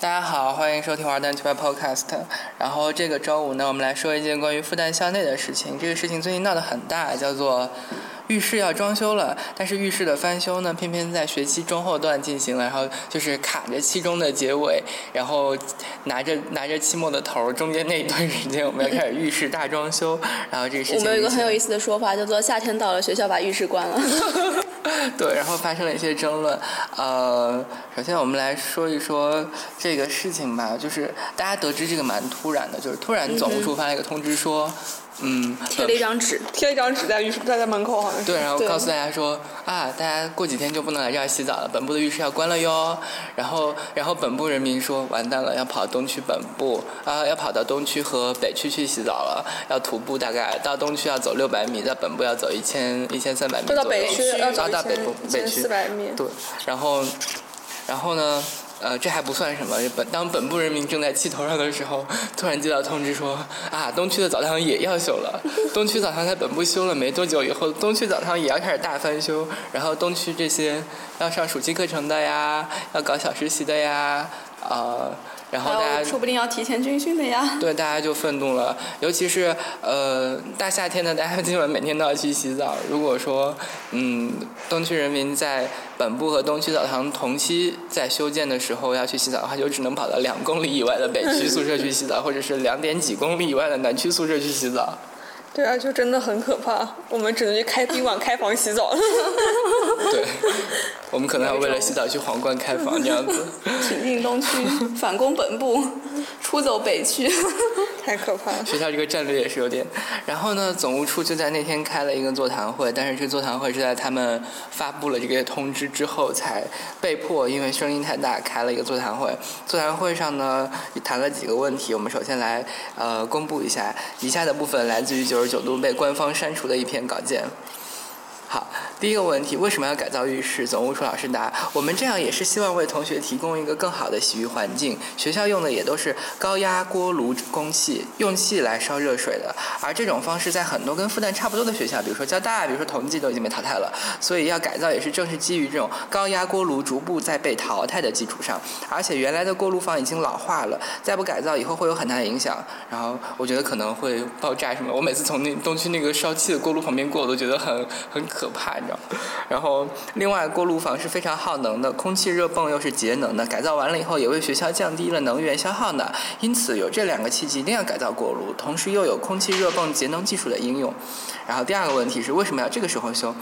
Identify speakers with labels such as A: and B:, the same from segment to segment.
A: 大家好，欢迎收听玩蛋去吧 Podcast。然后这个周五呢，我们来说一件关于复旦校内的事情。这个事情最近闹得很大，叫做浴室要装修了，但是浴室的翻修呢，偏偏在学期中后段进行了，然后就是卡着期中的结尾，然后拿着 拿着期末的头，中间那一段时间我们要开始浴室大装修。然后这个事情
B: 我们有一个很有意思的说法，叫做夏天到了，学校把浴室关了。
A: 对，然后发生了一些争论。呃，首先我们来说一说这个事情吧，就是大家得知这个蛮突然的，就是突然总务处发了一个通知说，嗯，
B: 贴了一张纸，
C: 贴了一张纸在浴室，在在门口好像是。
A: 对，然后告诉大家说啊，大家过几天就不能来这儿洗澡了，本部的浴室要关了哟。然后，然后本部人民说完蛋了，要跑东区本部啊，要跑到东区和北区去洗澡了，要徒步大概到东区要走六百米，到本部要走一千一千三百米左右。
C: 到北区要走
A: 啊到北部北区
C: 四百米。
A: 对，然后，然后呢？呃，这还不算什么。本当本部人民正在气头上的时候，突然接到通知说，啊，东区的澡堂也要修了。东区澡堂在本部修了没多久以后，东区澡堂也要开始大翻修。然后东区这些要上暑期课程的呀，要搞小实习的呀，呃，然后大家
B: 说不定要提前军训的呀。
A: 对，大家就愤怒了，尤其是呃大夏天的，大家基本每天都要去洗澡。如果说嗯东区人民在本部和东区澡堂同期在修建的时候要去洗澡的话，就只能跑到两公里以外的北区宿舍去洗澡，或者是两点几公里以外的南区宿舍去洗澡。
C: 对啊，就真的很可怕。我们只能去开宾馆开房洗澡了。
A: 对，我们可能要为了洗澡去皇冠开房这样子。
B: 挺进东区，反攻本部，出走北区。
C: 太可怕了。
A: 学校这个战略也是有点。然后呢，总务处就在那天开了一个座谈会，但是这个座谈会是在他们发布了这个通知之后才被迫，因为声音太大开了一个座谈会。座谈会上呢，谈了几个问题，我们首先来呃公布一下，以下的部分来自于九十九度被官方删除的一篇稿件。好，第一个问题，为什么要改造浴室？总务处老师答：我们这样也是希望为同学提供一个更好的洗浴环境。学校用的也都是高压锅炉供气，用气来烧热水的。而这种方式在很多跟复旦差不多的学校，比如说交大，比如说同济都已经被淘汰了。所以要改造也是正是基于这种高压锅炉逐步在被淘汰的基础上。而且原来的锅炉房已经老化了，再不改造以后会有很大的影响。然后我觉得可能会爆炸什么。我每次从那东区那个烧气的锅炉旁边过，我都觉得很很可可怕，你知道。然后另外锅炉房是非常耗能的，空气热泵又是节能的，改造完了以后也为学校降低了能源消耗呢。因此有这两个契机，一定要改造锅炉，同时又有空气热泵节能技术的应用。然后第二个问题是为什么要这个时候修？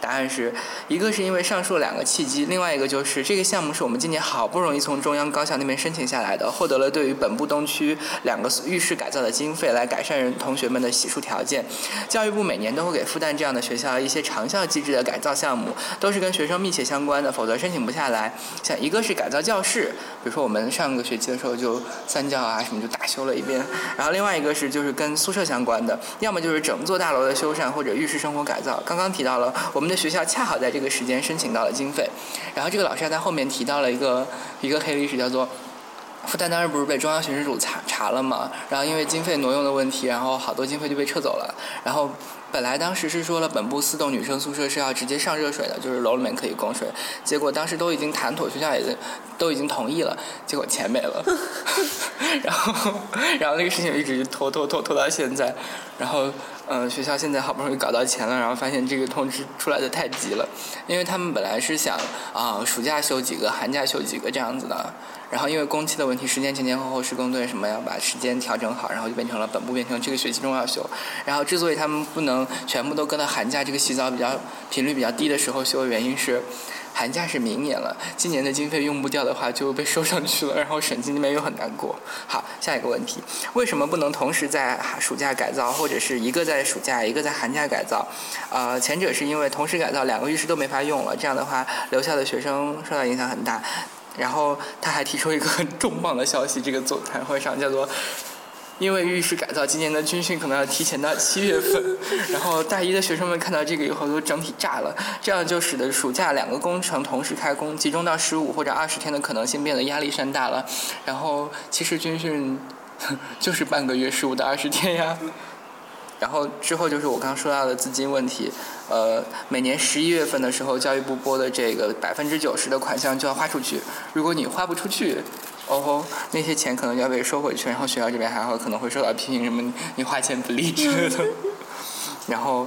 A: 答案是一个是因为上述两个契机，另外一个就是这个项目是我们今年好不容易从中央高校那边申请下来的，获得了对于本部东区两个浴室改造的经费，来改善人同学们的洗漱条件。教育部每年都会给复旦这样的学校一些长效机制的改造项目，都是跟学生密切相关的，否则申请不下来。像一个是改造教室，比如说我们上个学期的时候就三教啊什么就大修了一遍，然后另外一个是就是跟宿舍相关的，要么就是整座大楼的修缮或者浴室生活改造。刚刚提到了我们的学校恰好在这个时间申请到了经费，然后这个老师还在后面提到了一个一个黑历史，叫做。复旦当时不是被中央巡视组查查了嘛？然后因为经费挪用的问题，然后好多经费就被撤走了。然后本来当时是说了，本部四栋女生宿舍是要直接上热水的，就是楼里面可以供水。结果当时都已经谈妥，学校也都已经同意了，结果钱没了。然后，然后那个事情一直拖拖拖拖到现在。然后，嗯、学校现在好不容易搞到钱了，然后发现这个通知出来的太急了，因为他们本来是想啊、暑假休几个，寒假休几个这样子的。然后因为工期的问题，时间前前后后施工队什么要把时间调整好，然后就变成了本部变成这个学期中要修。然后之所以他们不能全部都搁到寒假这个洗澡比较频率比较低的时候修，原因是寒假是明年了，今年的经费用不掉的话就被收上去了，然后审计那边又很难过。好，下一个问题，为什么不能同时在暑假改造，或者是一个在暑假，一个在寒假改造？呃，前者是因为同时改造两个浴室都没法用了，这样的话留校的学生受到影响很大。然后他还提出一个很重磅的消息，这个座谈会上叫做。因为浴室改造，今年的军训可能要提前到七月份，然后大一的学生们看到这个以后都整体炸了，这样就使得暑假两个工程同时开工，集中到十五或者二十天的可能性变得压力山大了。然后其实军训就是半个月，十五到二十天呀。然后之后就是我刚说到的资金问题，呃，每年十一月份的时候，教育部拨的这个百分之九十的款项就要花出去，如果你花不出去，哦吼，那些钱可能要被收回去，然后学校这边还会可能会受到批评，什么 你花钱不利之类的。然后，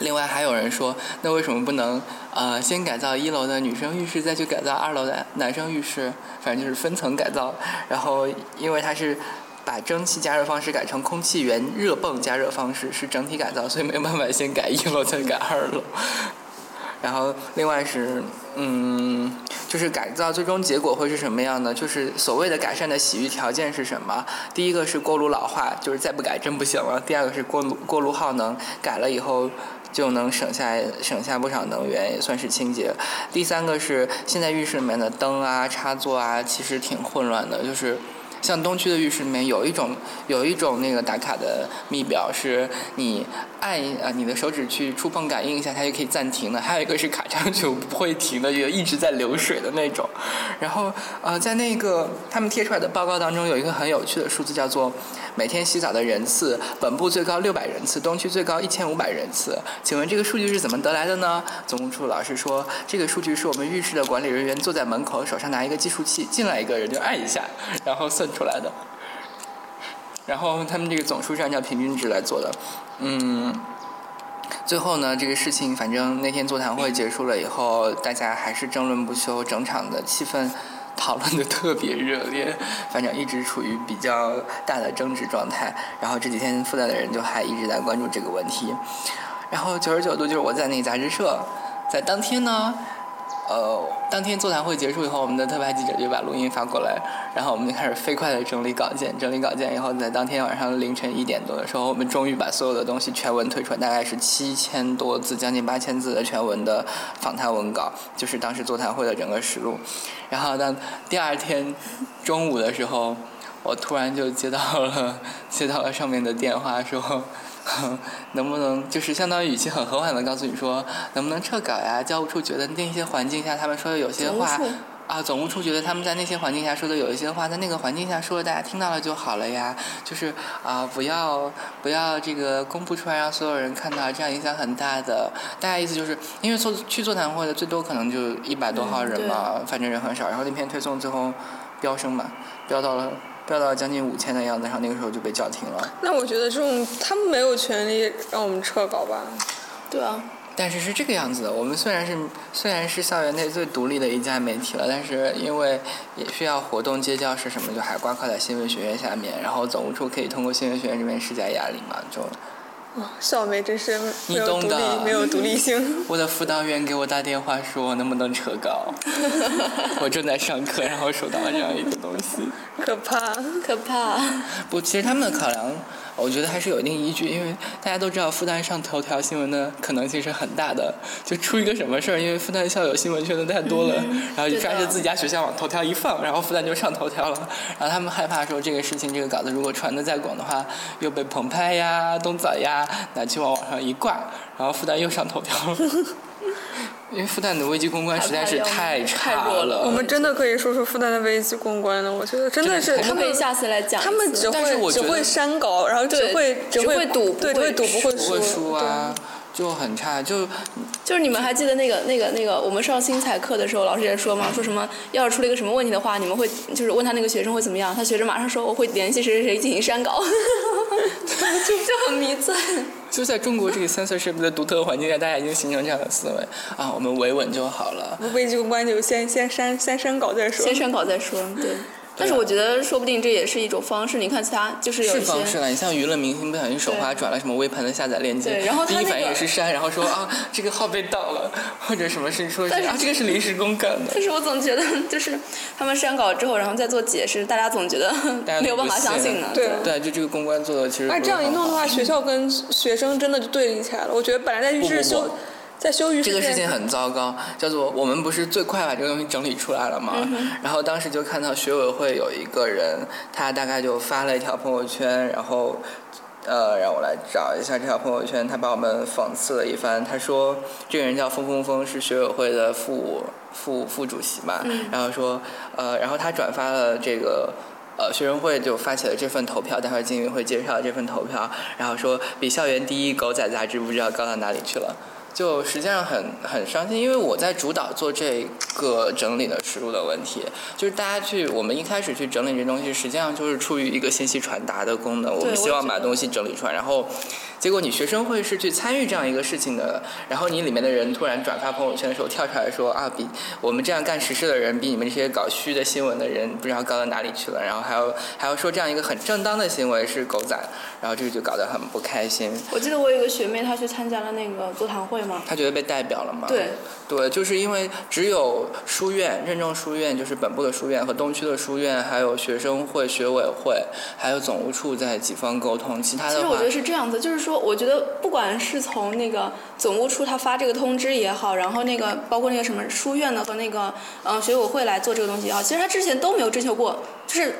A: 另外还有人说，那为什么不能呃先改造一楼的女生浴室，再去改造二楼的男生浴室？反正就是分层改造。然后，因为它是把蒸汽加热方式改成空气源热泵加热方式，是整体改造，所以没有办法先改一楼再改二楼。然后，另外是，嗯，就是改造最终结果会是什么样的？就是所谓的改善的洗浴条件是什么？第一个是锅炉老化，就是再不改真不行了；第二个是锅炉锅炉耗能，改了以后就能省下省下不少能源，也算是清洁；第三个是现在浴室里面的灯啊、插座啊，其实挺混乱的，就是。像东区的浴室里面有一种有一种那个打卡的密表，是你按啊你的手指去触碰感应一下，它就可以暂停的；还有一个是卡上去不会停的，就一直在流水的那种。然后呃，在那个他们贴出来的报告当中，有一个很有趣的数字，叫做每天洗澡的人次，本部最高六百人次，东区最高一千五百人次。请问这个数据是怎么得来的呢？总务处老师说，这个数据是我们浴室的管理人员坐在门口，手上拿一个计数器，进来一个人就按一下，然后算。出来的，然后他们这个总数是按照平均值来做的，嗯，最后呢，这个事情反正那天座谈会结束了以后，大家还是争论不休，整场的气氛讨论的特别热烈，反正一直处于比较大的争执状态。然后这几天复旦的人就还一直在关注这个问题。然后九十九度就是我在那个杂志社，在当天呢。呃，当天座谈会结束以后，我们的特派记者就把录音发过来，然后我们就开始飞快的整理稿件。整理稿件以后，在当天晚上凌晨一点多的时候，我们终于把所有的东西全文推出来，大概是七千多字，将近八千字的全文的访谈文稿，就是当时座谈会的整个实录。然后到第二天中午的时候，我突然就接到了接到了上面的电话说。能不能就是相当于语气很和缓的告诉你说，能不能撤稿呀？教务处觉得那些环境下他们说的有些话，啊，总务处觉得他们在那些环境下说的有一些话，在那个环境下说，大家听到了就好了呀。就是啊，不要不要这个公布出来让所有人看到，这样影响很大的。大家意思就是因为做去座谈会的最多可能就一百多号人嘛，反正人很少。然后那篇推送最后飙升嘛，飙到了。飙到将近五千的样子，然后那个时候就被叫停了。
C: 那我觉得这种他们没有权利让我们撤稿吧？
B: 对啊。
A: 但是是这个样子的，我们虽然是虽然是校园内最独立的一家媒体了，但是因为也需要活动接教室什么，就还挂靠在新闻学院下面，然后总务处可以通过新闻学院这边施加压力嘛，就。
C: 哦，校媒真是没有独立，没有独立性。
A: 我的辅导员给我打电话说，能不能撤稿？我正在上课，然后收到了这样一个东西，
C: 可怕，
B: 可怕。
A: 不，其实他们的考量。我觉得还是有一定依据，因为大家都知道复旦上头条新闻的可能性是很大的，就出一个什么事儿，因为复旦校友新闻圈的太多了，然后就抓着自家学校往头条一放，然后复旦就上头条了，然后他们害怕说这个事情这个稿子如果传的再广的话，又被澎湃呀、东早呀拿去往网上一挂，然后复旦又上头条了。因为复旦的危机公关实在是太差了。
C: 我们真的可以说说复旦的危机公关了，我觉得真的是。
B: 他们可以下次来讲。
C: 他们只会只会删稿，然后只会
B: 只会赌，
C: 对，只会赌不
A: 会输啊，就很差。就
B: 就是你们还记得那个那个那个我们上新彩课的时候，老师也说嘛，说什么要是出了一个什么问题的话，你们会就是问他那个学生会怎么样？他学生马上说我会联系谁谁谁进行删稿，就 就很迷醉。
A: 就在中国这个 censorship 的独特环境下，大家已经形成这样的思维啊，我们维稳就好了。
C: 危机公关就先先删先删稿再说。
B: 先删稿再说，对。但是我觉得，说不定这也是一种方式。你看，其他就是有
A: 方式了。你像娱乐明星不小心手滑转了什么微盘的下载链接，对，然后第一反应也是删，然后说啊这个号被盗了，或者什么事说啊这个是临时工干的。
B: 但是我总觉得，就是他们删稿之后，然后再做解释，大家总觉得没有办法相信呢。
C: 对
A: 对，就这个公关做的其实。
C: 哎这样一弄的话，学校跟学生真的就对立起来了。我觉得本来在浴室修。在修
A: 这个事情很糟糕，叫做我们不是最快把这个东西整理出来了吗？然后当时就看到学委会有一个人，他大概就发了一条朋友圈，然后，呃，让我来找一下这条朋友圈，他把我们讽刺了一番。他说这个人叫风风风，是学委会的副副副主席嘛，然后说，呃，然后他转发了这个。呃，学生会就发起了这份投票，待会儿金云会介绍这份投票，然后说比校园第一狗仔杂志不知道高到哪里去了。就实际上很很伤心，因为我在主导做这个整理的实录的问题，就是大家去我们一开始去整理这东西，实际上就是出于一个信息传达的功能，我们希望把东西整理出来，然后。结果你学生会是去参与这样一个事情的，然后你里面的人突然转发朋友圈的时候跳出来说啊，比我们这样干实事的人，比你们这些搞虚的新闻的人不知道高到哪里去了，然后还要还要说这样一个很正当的行为是狗仔，然后这个就搞得很不开心。
B: 我记得我有个学妹，她去参加了那个座谈会嘛，
A: 她觉得被代表了嘛？
B: 对。
A: 对，就是因为只有书院、认证书院，就是本部的书院和东区的书院，还有学生会、学委会，还有总务处在几方沟通，其他的
B: 其实我觉得是这样子，就是说，我觉得不管是从那个总务处他发这个通知也好，然后那个包括那个什么书院的和那个呃学委会来做这个东西啊，其实他之前都没有征求过，就是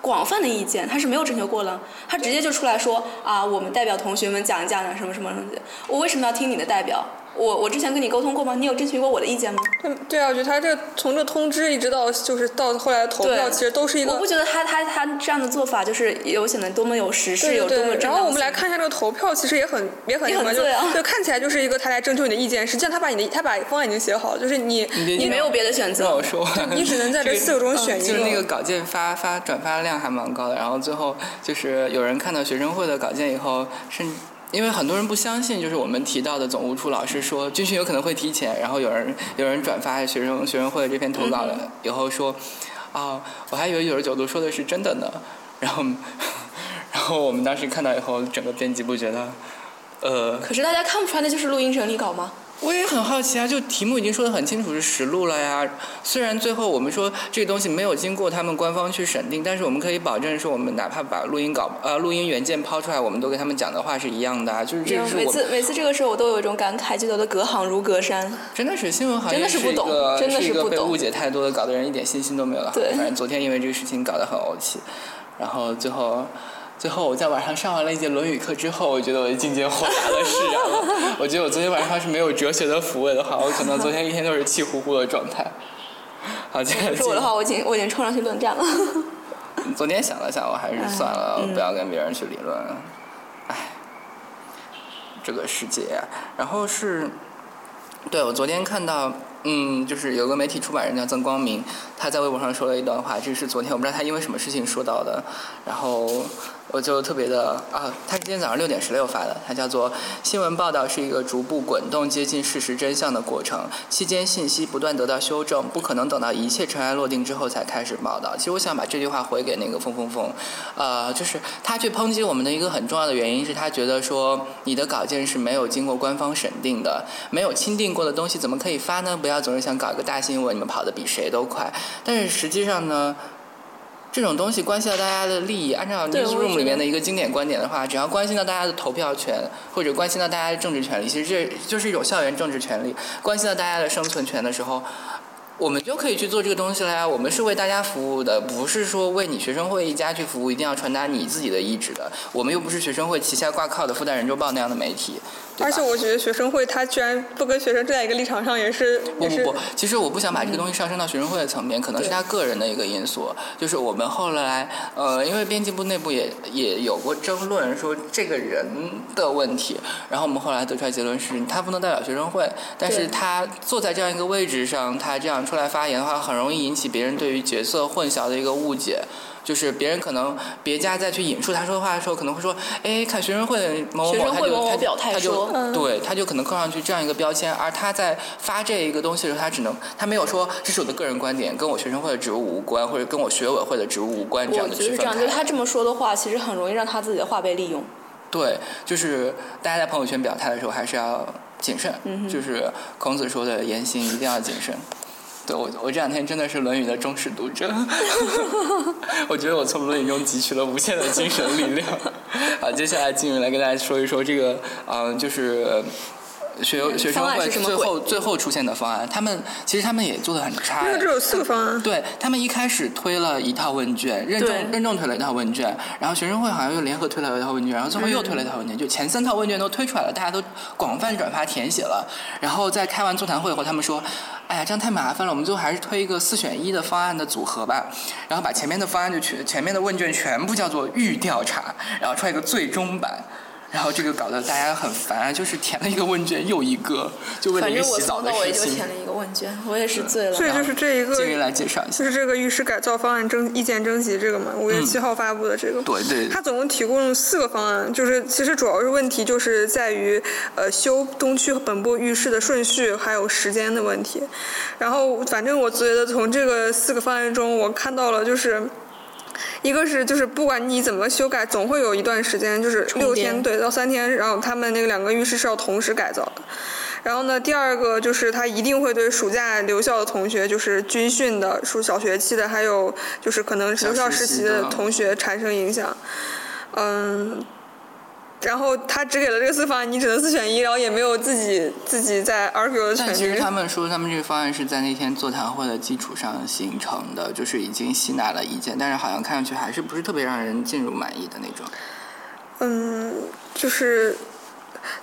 B: 广泛的意见，他是没有征求过的，他直接就出来说啊，我们代表同学们讲一讲的什么什么东西，我为什么要听你的代表？我我之前跟你沟通过吗？你有征求过我的意见吗？
C: 对对啊，我觉得他这从这通知一直到就是到后来投票，其实都是一个。
B: 我不觉得他他他这样的做法就是有显得多么有实事，有多么
C: 然后我们来看一下这个投票，其实也很也很
B: 什么，
C: 就就看起来就是一个他来征求你的意见，实际上他把你的他把方案已经写好了，就是你
A: 你
B: 没有别的选择。
A: 让我说，
C: 你只能在 这四个中选一个。
A: 就是那个稿件发发转发量还蛮高的，然后最后就是有人看到学生会的稿件以后，甚。因为很多人不相信，就是我们提到的总务处老师说军训有可能会提前，然后有人有人转发学生学生会这篇投稿了以后说，啊，我还以为九十九度说的是真的呢，然后 然后我们当时看到以后，整个编辑部觉得，呃，
B: 可是大家看不出来那就是录音整理稿吗？
A: 我也很好奇啊，就题目已经说的很清楚是实录了呀。虽然最后我们说这个东西没有经过他们官方去审定，但是我们可以保证说，我们哪怕把录音稿呃录音原件抛出来，我们都跟他们讲的话是一样的啊。就是这是
B: 每次每次这个时候我都有一种感慨，就觉得隔行如隔山。
A: 真的是新闻行
B: 业真的是不
A: 懂，真的
B: 是
A: 一个被误解太多的，搞得人一点信心都没有了。
B: 对。
A: 反正昨天因为这个事情搞得很怄气，然后最后。最后我在晚上上完了一节《论语》课之后，我觉得我的境界豁达了释然了。我觉得我昨天晚上要是没有哲学的抚慰的话，我可能昨天一天都是气呼呼的状态。好，接着。
B: 是我的话，我已经我已经冲上去论战了。
A: 昨天想了想，我还是算了，不要跟别人去理论。唉，这个世界。然后是，对我昨天看到。嗯，就是有个媒体出版人叫曾光明，他在微博上说了一段话，这是昨天我不知道他因为什么事情说到的，然后我就特别的啊，他是今天早上六点十六发的，他叫做新闻报道是一个逐步滚动接近事实真相的过程，期间信息不断得到修正，不可能等到一切尘埃落定之后才开始报道。其实我想把这句话回给那个风风风，呃，就是他去抨击我们的一个很重要的原因是他觉得说你的稿件是没有经过官方审定的，没有钦定过的东西怎么可以发呢？不要。总是想搞一个大新闻，你们跑得比谁都快。但是实际上呢，这种东西关系到大家的利益。按照 newsroom 里面的一个经典观点的话，只要关心到大家的投票权，或者关心到大家的政治权利，其实这就是一种校园政治权利。关心到大家的生存权的时候。我们就可以去做这个东西了呀！我们是为大家服务的，不是说为你学生会一家去服务，一定要传达你自己的意志的。我们又不是学生会旗下挂靠的复旦人周报那样的媒体。
C: 而且我觉得学生会他居然不跟学生站在一个立场上，也是
A: 不不不。其实我不想把这个东西上升到学生会的层面，可能是他个人的一个因素。就是我们后来呃，因为编辑部内部也也有过争论，说这个人的问题。然后我们后来得出来结论是，他不能代表学生会，但是他坐在这样一个位置上，他这样。出来发言的话，很容易引起别人对于角色混淆的一个误解。就是别人可能别家再去引述他说的话的时候，可能会说：“哎，看学生会某某某，他就他就对，他就可能扣上去这样一个标签。”而他在发这一个东西的时候，他只能他没有说这是我的个人观点，跟我学生会的职务无关，或者跟我学委会的职务无关这样的区分。
B: 这样，就是他这么说的话，其实很容易让他自己的话被利用。
A: 对，就是大家在朋友圈表态的时候还是要谨慎。就是孔子说的言行一定要谨慎。对我，我这两天真的是《论语》的忠实读者。我觉得我从《论语》中汲取了无限的精神力量。好，接下来金宇来跟大家说一说这个，嗯，就是。学学生会最后最后出现的方案，他们其实他们也做的很差。
C: 因为只有四个方案。
A: 对他们一开始推了一套问卷，任重任重推了一套问卷，然后学生会好像又联合推了一套问卷，然后最后又推了一套问卷，就前三套问卷都推出来了，大家都广泛转发填写了。然后在开完座谈会以后，他们说：“哎呀，这样太麻烦了，我们最后还是推一个四选一的方案的组合吧。”然后把前面的方案就全前面的问卷全部叫做预调查，然后出来一个最终版。然后这个搞得大家很烦，就是填了一个问卷又一个，就为了一个
B: 反正我
A: 洗澡的
B: 从头到尾
A: 事情
B: 就填。了一个问卷，我也是醉了。
C: 所以就是这一个，
A: 来介绍一下
C: 就。是这个浴室改造方案征意见征集这个嘛，五月七号发布的这个。
A: 嗯对对
C: 它总共提供了四个方案，就是其实主要是问题就是在于呃修东区本部浴室的顺序还有时间的问题。然后反正我觉得从这个四个方案中，我看到了就是。一个是就是不管你怎么修改，总会有一段时间，就是六天对到三天，然后他们那个两个浴室是要同时改造的。然后呢，第二个就是他一定会对暑假留校的同学，就是军训的、暑小学期的，还有就是可能留校实习的同学产生影响。嗯，然后他只给了这个四方案，你只能四选一，然后也没有自己自己在 argue 的权利
A: 但其实。他们说，他们这个方案是在那天座谈会的基础上形成的，就是已经吸纳了意见，但是好像看上去还是不是特别让人进入满意的那种。
C: 嗯，就是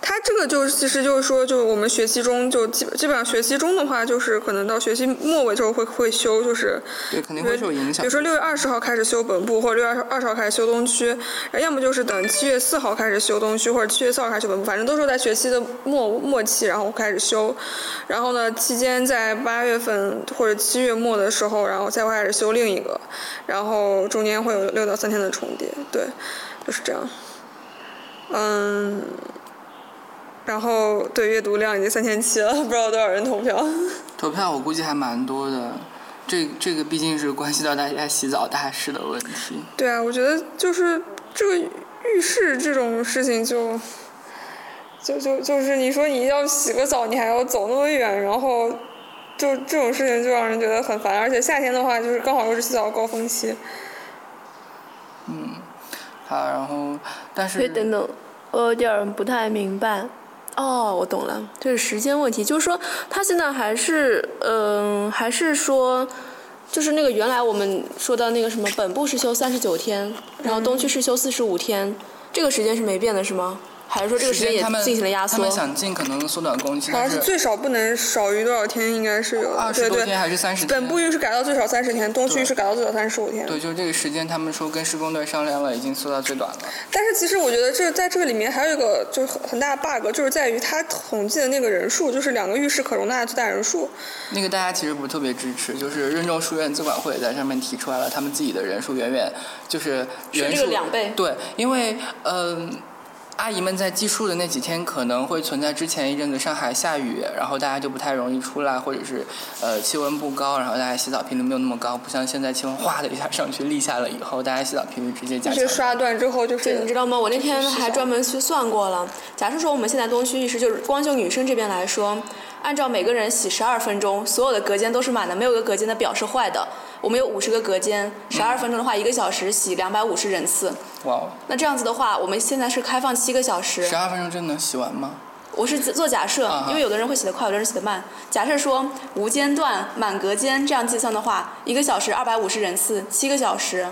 C: 他这个就是其实就是说，就我们学期中就基基本上学期中的话，就是可能到学期末尾之后会会修，就是
A: 对，肯定会受影响。
C: 比如说六月二十号开始修本部，或者六月二十号开始修东区，然后要么就是等七月四号开始修东区，或者七月四号开始修本部，反正都是在学期的末末期，然后开始修。然后呢，期间在八月份或者七月末的时候，然后再会开始修另一个，然后中间会有六到三天的重叠，对，就是这样。嗯。然后对阅读量已经三千七了，不知道多少人投票。
A: 投票我估计还蛮多的，这这个毕竟是关系到大家洗澡大事的问题。
C: 对啊，我觉得就是这个浴室这种事情就，就就就是你说你要洗个澡，你还要走那么远，然后就这种事情就让人觉得很烦，而且夏天的话就是刚好又是洗澡高峰期。
A: 嗯好，然后但是
B: 等等，我有点不太明白。哦，我懂了，这是时间问题，就是说他现在还是，嗯、还是说，就是那个原来我们说的那个什么，本部是休三十九天，然后东区是休四十五天，这个时间是没变的，是吗？还是说这个时间也
A: 他们
B: 进行了压缩
A: 他们？想尽可能缩短工期，
C: 好像
A: 是
C: 是最少不能少于多少天，应该是有的。对对
A: 二十多天，还是三十天？
C: 本部浴室改到最少三十天，东区浴室改到最少三十五天。
A: 对，就是这个时间，他们说跟施工队商量了，已经缩到最短了。
C: 但是其实我觉得这在这个里面还有一个就是很很大的 bug，就是在于他统计的那个人数，就是两个浴室可容纳的最大人数。
A: 那个大家其实不是特别支持，就是任重书院资管会也在上面提出来了，他们自己的人数远远就是人
B: 这
A: 数
B: 个两倍
A: 对，因为嗯。阿姨们在计数的那几天可能会存在之前一阵子上海下雨，然后大家就不太容易出来，或者是呃气温不高，然后大家洗澡频率没有那么高，不像现在气温哗的一下上去，立夏了以后，大家洗澡频率直接加强。
C: 就是刷断之后就
B: 是，你知道吗？我那天还专门去算过了。假设说我们现在东区浴室，就是光就女生这边来说，按照每个人洗十二分钟，所有的隔间都是满的，没有一个隔间的表是坏的。我们有五十个隔间，十二分钟的话，一个小时洗两百五十人次。
A: 哇哦，
B: 那这样子的话，我们现在是开放七个小时
A: 十。二分钟真的能洗完吗？
B: 我是做假设
A: 啊，
B: 因为有的人会洗得快，有的人洗得慢。假设说无间断、满隔间这样计算的话，一个小时二百五十人次，七个小时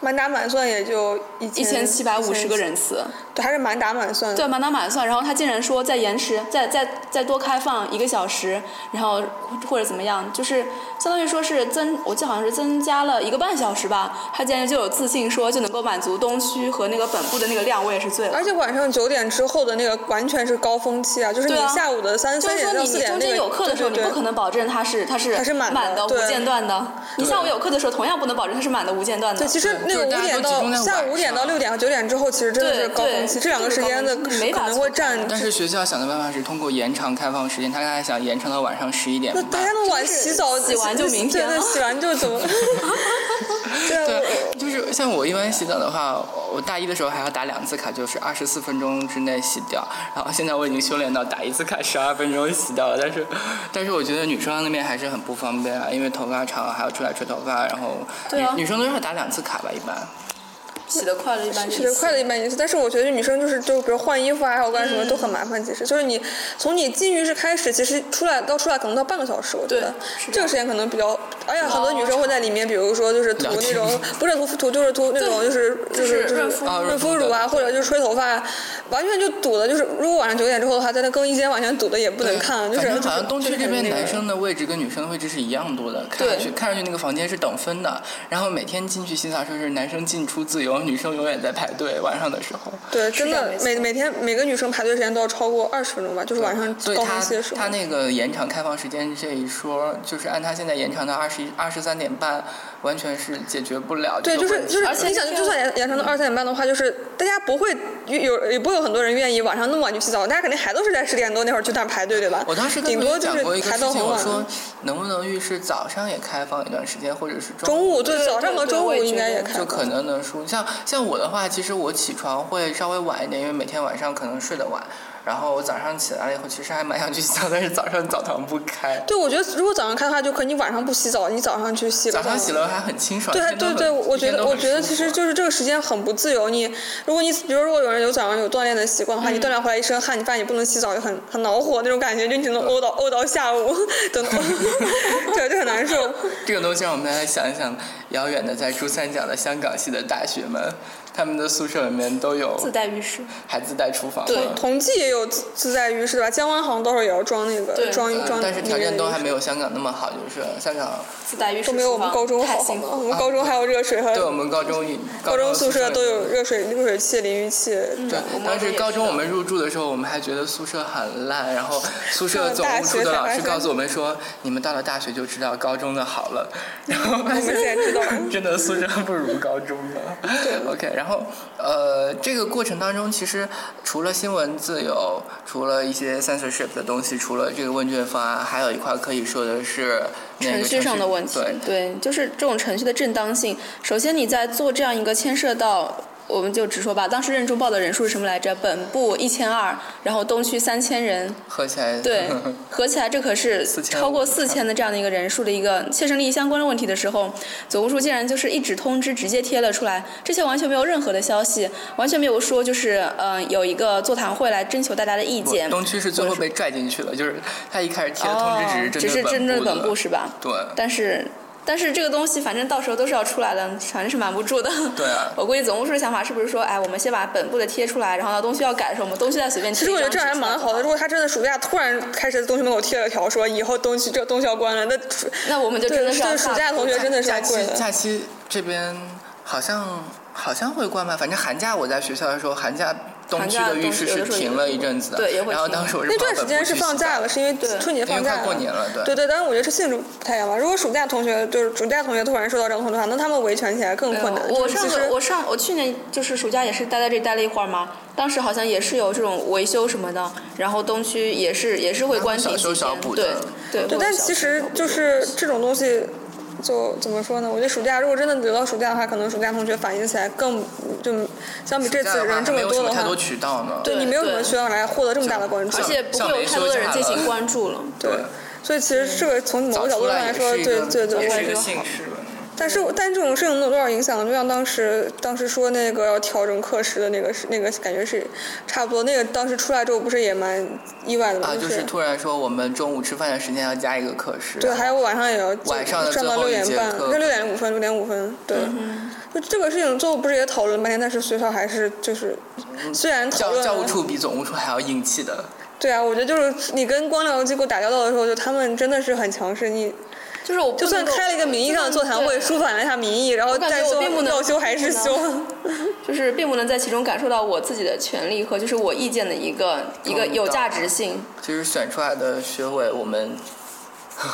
C: 满打满算也就一
B: 一千七百五十个人次。
C: 对，还是满打满算。
B: 对，满打满算，然后他竟然说再延迟，再再再多开放一个小时，然后或者怎么样，就是相当于说是增，我记得好像是增加了一个半小时吧。他竟然就有自信说就能够满足东区和那个本部的那个量，我也是醉了
C: 而。且晚上九点之后的那个完全是高峰期啊，就是你下午的三三点到四点
B: 你你中间有课的时候，
C: 对对对
B: 你不可能保证它是它是
C: 它是满的
B: 的无间断的。你下午有课的时候，同样不能保证它是满的无间断的
C: 对，。其实那个五点到下午五点到六点和九点之后，其实真的是高峰期，
B: 对
C: 这两个时间的可能会占。
A: 但是学校想的办法是通过延长开放时间，他刚才想延长到晚上十一点
C: 那
A: 半。
C: 大家那么晚
B: 就是
C: 洗澡，
B: 洗完就明天
C: 对对，
B: 了
C: 洗完就怎么？对啊，
A: 对，就是像我一般洗澡的话，我大一的时候还要打两次卡，就是二十四分钟之内洗掉。然后现在我已经修炼到打一次卡十二分钟洗掉了，但是，但是我觉得女生那边还是很不方便啊，因为头发长还要出来吹头发，然后女生都要打两次卡吧，一般。
B: 洗得快的一般
C: 洗得快的一般但是我觉得女生就是就比如换衣服啊，还有干什么都很麻烦。其实就是你从你进浴室开始，其实出来到出来可能到半个小时，我觉得这个时间可能比较，而且很多女生会在里面，比如说就是涂那种 不是涂涂就是涂那种就是就是就是
B: 润肤
A: 啊
C: 润肤乳啊，或者就是吹头发，完全就堵的，就是如果晚上九点之后的话，在那更衣间完全堵的也不能看，就是
A: 好像东区这边男
C: 生。
A: 生的位置跟女生的位置是一样多的，看上去看上去那个房间是等分的，然后每天进去洗澡时候是男生进出自由，女生永远在排队。晚上的时候，
C: 对，真的每每天每个女生排队时间都要超过二十分钟吧，就是晚上高峰期的时候
A: 他。那个延长开放时间这一说，就是按他现在延长到二十一二十三点半，完全是解决不了
C: 对，就是。就是
B: 而且
C: 你想，就算延延长到二三点半的话，就是大家不会有也不会有很多人愿意晚上那么晚去洗澡，大家肯定还都是在十点多那会儿去那儿排队，对吧？
A: 我当时
C: 顶多就是
A: 讲过一个
C: 排
A: 事情，
C: 到很晚。
A: 我说能不能浴室早上也开放一段时间，或者是
C: 中午对
B: 对
C: 早上和中午应该也开放。
A: 就可能能舒。像像我的话，其实我起床会稍微晚一点，因为每天晚上可能睡得晚。然后我早上起来了以后，其实还蛮想去洗澡，但是早上澡堂不开。
C: 对，我觉得如果早上开的话，就可以你晚上不洗澡，你早上去洗个
A: 早上洗了还很清爽。
C: 对对对，我觉得我觉得其实就是这个时间很不自由。你如果你比如如果有人有早上有锻炼的习惯的话，你
A: 嗯
C: 锻炼回来一身汗，你发现你不能洗澡，就很很恼火那种感觉，就你只能呕到呕到下午，等等，对，就很难受。
A: 这个东西让我们大家想一想，遥远的在珠三角的香港系的大学们，他们的宿舍里面都有
B: 自带浴室。
A: 还自带厨房
B: 对
C: 同济也有自自带浴室吧？江湾好像到时候也要装那个
B: 对
A: 呃
C: 装装，
A: 但是条件都还没
C: 有
A: 有香港那么好，就是香港
B: 自带浴室
C: 都没有我们高中好好吗？我。们高中还有热水和
A: 对我们高中
C: 高中宿舍都有热水热水器、淋浴器。
A: 对当时高中我们入住的时候，我们还觉得宿舍很烂，然后 宿舍总务处的老师告诉我们说，你们到了大学就知道高中的好了，然后
C: 我们现在知道。
A: 真的宿舍不如高中的。OK，然后呃，这个过程当中，其实除了新闻自由，除了一些 censorship 的东西，除了这个问卷方案，还有一块可以说的是那个
B: 程序上的问题，
A: 对，
B: 就是这种程序的正当性。首先，你在做这样一个牵涉到，我们就直说吧，当时任中报的人数是什么来着？本部一千二，然后东区三千人，
A: 合起来
B: 对，合起来这可是超过四千的这样的一个人数的一个切身利益相关的问题的时候，总务处竟然就是一纸通知直接贴了出来，这些完全没有任何的消息，完全没有说就是呃有一个座谈会来征求大家的意见。
A: 东区是最后被拽进去的，就是他一开始贴的通知
B: 哦，
A: 只是
B: 只是针对
A: 针对
B: 本部是吧？
A: 对
B: 但是但是这个东西反正到时候都是要出来的，反正是瞒不住的。
A: 对啊
B: 我估计总务处的想法是不是说，哎，我们先把本部的贴出来，然后到东西要改的时候，我们东西再随便贴
C: 其实我觉得这样还蛮好的。如果他真的暑假突然开始在东西门口贴了条，说以后东西这东西要关了，那
B: 那我们就真的是要
C: 对暑假同学真的是
A: 假期
C: 要贵的。
A: 假期这边好像好像会关吧，反正寒假我在学校的时候，寒假东区的浴室是停了一阵子的，
B: 对也会
A: 然后当时我是
C: 那段时间是放假了，是因为
B: 对
C: 春节放
A: 因为快
C: 假
A: 过年了对
C: 对对，但是我觉得这性质不太一样吧。如果暑假同学就是暑假同学突然收到这种通知的话，那他们维权起来更困难。
B: 我上个我上我去年就是暑假也是待在这里待了一会儿嘛，当时好像也是有这种维修什么的，然后东区也是也是会关停
A: 小修
B: 几天，对
A: 小补的
B: 对。
C: 对，但其实就是这种东西，就怎么说呢？我觉得暑假如果真的留到暑假的话，可能暑假同学反映起来更就相比这次人这么多的话，
A: 太多渠道呢。
C: 对你没有什么
B: 对
C: 渠道来获得这么大的关注
B: 而。且不会有太多的人进行关注了。
C: 对，所以其实这个从某个角度上来说，对对对，
A: 也是一个
C: 我也觉得好。但是但这种事情能有多少影响？就像当时当时说那个要调整课时的那个是那个感觉是差不多。那个当时出来之后不是也蛮意外的吗？
A: 啊，
C: 就
A: 就是突然说我们中午吃饭的时间要加一个课时，
C: 对，还有晚上也要
A: 晚上的
C: 上到
A: 最后一节
C: 六点半，
A: 课
C: 那六点五分，六点五分，对。就这个事情最后不是也讨论半天，但是学校还是就是虽然讨论
A: 教教务处比总务处还要硬气的。
C: 对啊，我觉得就是你跟光疗机构打交道的时候，就他们真的是很强势，你
B: 就是我不
C: 就算开了一个名义上的座谈会，舒缓了一下民意，然后
B: 感觉
C: 再说
B: 我并不能
C: 要修还是修。
B: 就是并不能在其中感受到我自己的权利和就是我意见的一个一个有价值性。
A: 其实选出来的学委，我们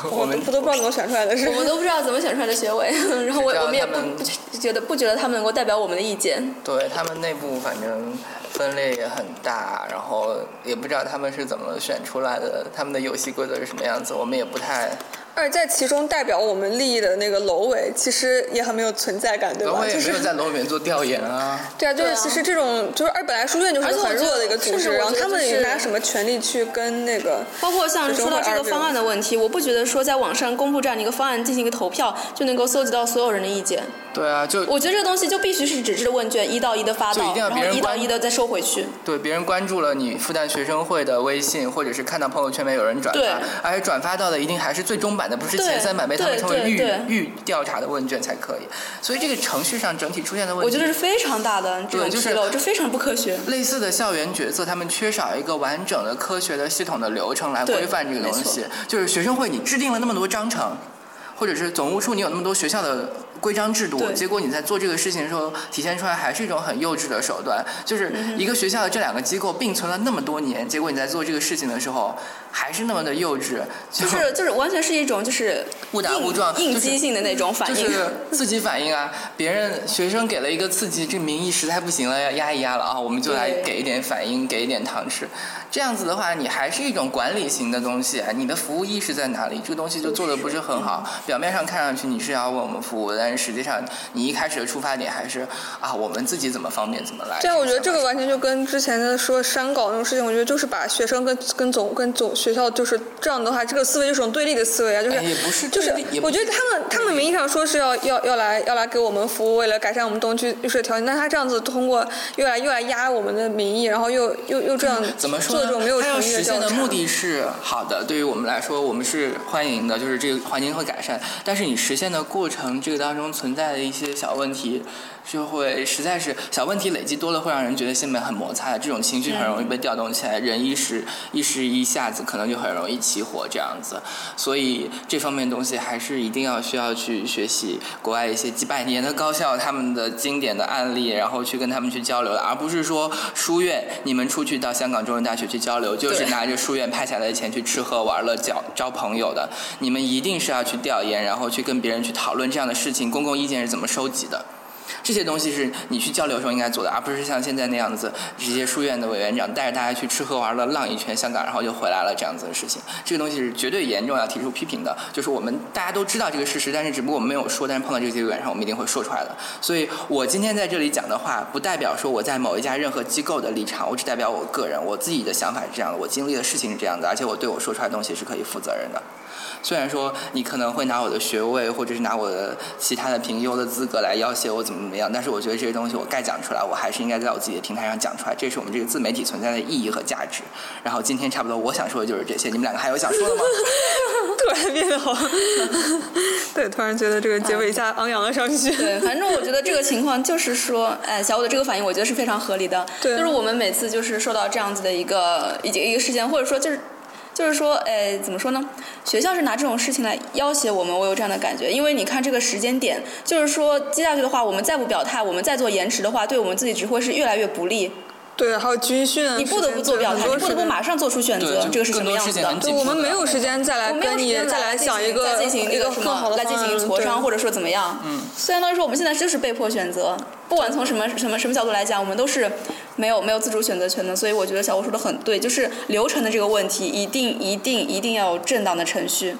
A: 我
C: 我
A: 们
C: 都都不知道怎么选出来的是
B: 我。们都不知道怎么选出来的学委，然后我我们也不不觉得不觉得他们能够代表我们的意见。
A: 对他们内部反正分裂也很大，然后也不知道他们是怎么选出来的，他们的游戏规则是什么样子，我们也不太。
C: 而在其中代表我们利益的那个楼委，其实也很没有存在感，对吧？
A: 然后也没有在楼里面做调研啊。
C: 对啊，就是其实这种就是而本来书院就是很弱的一个组织，然后他们拿什么权利去跟那个
B: 包括像说到这个方案的问题，我不觉得说在网上公布这样的一个方案进行一个投票就能够搜集到所有人的意见。
A: 对啊，就
B: 我觉得这个东西就必须是纸质的问卷，一到一的发到，然后一到一的再收回去。
A: 对别人关注了你复旦学生会的微信，或者是看到朋友圈里面有人转
B: 对
A: 发，而且转发到的一定还是最终版版的不是前三版被他们
B: 对
A: 称为预预调查的问卷才可以。所以这个程序上整体出现的问题，
B: 我觉得是非常大的这种
A: 对就是
B: 纰漏，这非常不科学。
A: 类似的校园角色，他们缺少一个完整的科学的系统的流程来规范这个东西。就是学生会，你制定了那么多章程，或者是总务处，你有那么多学校的规章制度，结果你在做这个事情的时候，体现出来还是一种很幼稚的手段。就是
B: 嗯
A: 一个学校的这两个机构并存了那么多年，结果你在做这个事情的时候，还是那么的幼稚，就
B: 就是就是完全是一种就是
A: 误打误撞
B: 应激性的那种反应。
A: 就是刺激反应啊！别人学生给了一个刺激，这民意实在不行了，要压一压了啊，我们就来给一点反应，给一点糖吃。这样子的话，你还是一种管理型的东西，啊你的服务意识在哪里？这个东西就做的不是很好。表面上看上去你是要为我们服务，但是实际上你一开始的出发点还是啊，我们自己怎么方便怎么来。
C: 这样我觉得这个完全就跟之前的说删稿那种事情，我觉得就是把学生跟跟总跟总学校就是这样的话，这个思维就是种对立的思维啊，就是、
A: 哎也不是
C: 就是我觉得他们他们名义上说是要要要来要来给我们服务，为了改善我们东区绿水条件，但他这样子通过又来又来压我们的民意，然后又又又这样
A: 怎么说呢
C: 做这种没有诚意的
A: 实。现的目的是好的，对于我们来说，我们是欢迎的，就是这个环境会改善。但是你实现的过程，这个当中存在的一些小问题，就会实在是小问题累积多了，会让人觉得心里面很摩擦，这种情绪很容易被调动起来，人一时一时一下子可能就很容易起火这样子。所以这方面东西还是一定要需要去学习国外一些几百年的高校他们的经典的案例，然后去跟他们去交流的，而不是说书院你们出去到香港中文大学去交流，就是拿着书院派下来的钱去吃喝玩乐、交交朋友的。你们一定是要去调研，然后去跟别人去讨论这样的事情，公共意见是怎么收集的。这些东西是你去交流的时候应该做的，而不是像现在那样子，直接书院的委员长带着大家去吃喝玩乐、浪一圈香港，然后就回来了这样子的事情。这个东西是绝对严重要提出批评的。就是我们大家都知道这个事实，但是只不过我们没有说，但是碰到这个机会上，我们一定会说出来的。所以我今天在这里讲的话，不代表说我在某一家任何机构的立场，我只代表我个人，我自己的想法是这样的，我经历的事情是这样的，而且我对我说出来的东西是可以负责任的。虽然说你可能会拿我的学位，或者是拿我的其他的评优的资格来要挟我怎么怎么样，但是我觉得这些东西我该讲出来，我还是应该在我自己的平台上讲出来，这是我们这个自媒体存在的意义和价值。然后今天差不多我想说的就是这些，你们两个还有想说的吗？
C: 突然变得好，对，突然觉得这个结尾一下昂扬了上去。
B: 对，反正我觉得这个情况就是说，哎，小五的这个反应，我觉得是非常合理的。
C: 对
B: 就是我们每次就是受到这样子的一个一个一个事件，或者说就是。就是说，呃，怎么说呢？学校是拿这种事情来要挟我们，我有这样的感觉。因为你看这个时间点，就是说接下去的话，我们再不表态，我们再做延迟的话，对我们自己只会是越来越不利。
C: 对，还有军训啊，
B: 你不得不做表态，你不得不马上做出选择这个是什么样子的？
C: 对，我们没有时间再来跟你
B: 时间
C: 再来想一个
B: 再进行那
C: 一个
B: 什
C: 更好的
B: 么来进行磋商，或者说怎么样？嗯，相当于说我们现在就是被迫选择，不管从什么什么什么角度来讲，我们都是没有没有自主选择权的。所以我觉得小吴说的很对，就是流程的这个问题，一定一定一定要有正当的程序。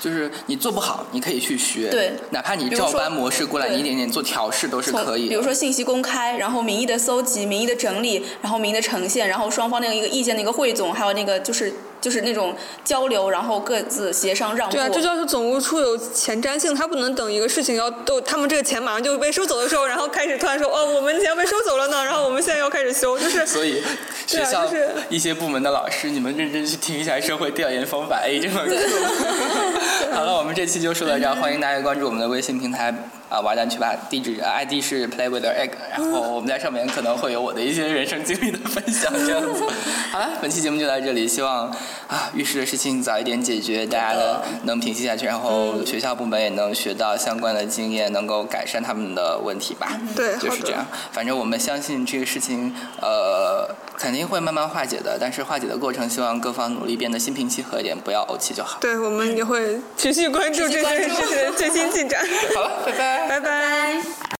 A: 就是你做不好，你可以去学，
B: 对
A: 哪怕你照搬模式过来，你一点点做调试都是可以。
B: 比如说信息公开，然后民意的搜集、民意的整理，然后民意的呈现，然后双方那个一个意见的一个汇总，还有那个就是就是那种交流，然后各自协商让步。
C: 对啊，这就是总务处有前瞻性，他不能等一个事情要都他们这个钱马上就被收走的时候，然后开始突然说哦，我们钱要被收走了呢，然后我们现在要开始修，就是
A: 所以学校
C: 就是
A: 一些部门的老师，你们认真去听一下社会调研方法 A 这门课。好了，我们这期就说到这儿，欢迎大家关注我们的微信平台啊，玩蛋去吧，地址 ID 是 Play with the Egg，然后我们在上面可能会有我的一些人生经历的分享这样子。好了，本期节目就到这里，希望啊浴室的事情早一点解决，大家呢能平息下去，然后学校部门也能学到相关的经验，能够改善他们的问题吧。
C: 对
A: 就是这样。反正我们相信这个事情，呃，肯定会慢慢化解的。但是化解的过程，希望各方努力变得心平气和一点，不要怄气就好。
C: 对我们也会持续关注这件事情的最新进展。
A: 好了，拜拜。
C: 拜拜。